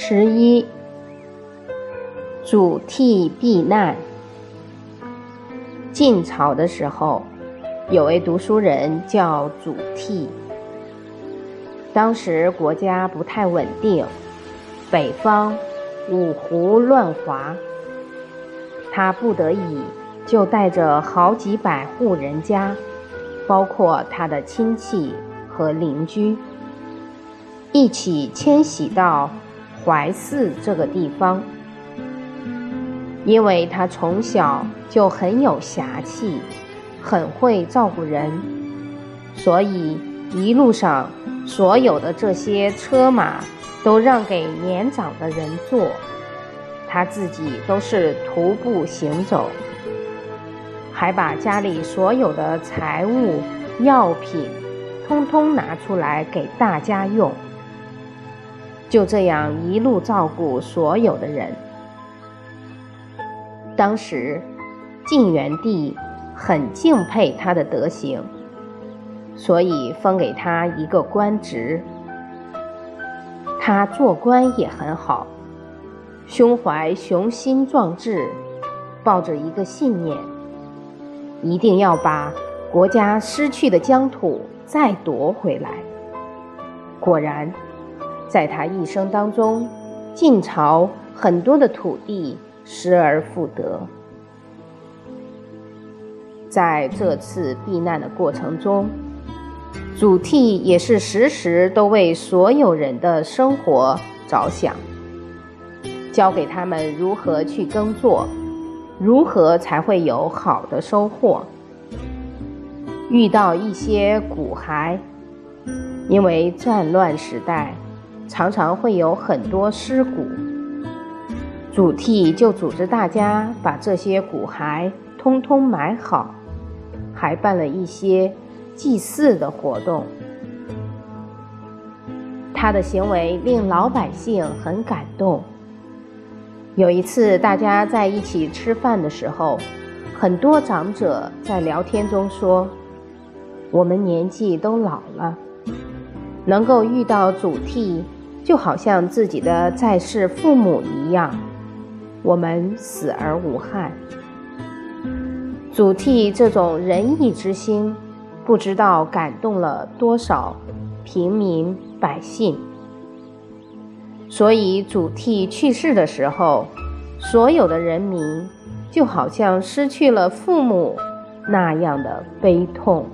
十一，主替避难。晋朝的时候，有位读书人叫祖逖。当时国家不太稳定，北方五胡乱华，他不得已就带着好几百户人家，包括他的亲戚和邻居，一起迁徙到。怀寺这个地方，因为他从小就很有侠气，很会照顾人，所以一路上所有的这些车马都让给年长的人坐，他自己都是徒步行走，还把家里所有的财物、药品，通通拿出来给大家用。就这样一路照顾所有的人。当时晋元帝很敬佩他的德行，所以封给他一个官职。他做官也很好，胸怀雄心壮志，抱着一个信念，一定要把国家失去的疆土再夺回来。果然。在他一生当中，晋朝很多的土地失而复得。在这次避难的过程中，祖逖也是时时都为所有人的生活着想，教给他们如何去耕作，如何才会有好的收获。遇到一些骨骸，因为战乱时代。常常会有很多尸骨，祖逖就组织大家把这些骨骸通通埋好，还办了一些祭祀的活动。他的行为令老百姓很感动。有一次，大家在一起吃饭的时候，很多长者在聊天中说：“我们年纪都老了，能够遇到祖逖。”就好像自己的在世父母一样，我们死而无憾。祖逖这种仁义之心，不知道感动了多少平民百姓。所以祖逖去世的时候，所有的人民就好像失去了父母那样的悲痛。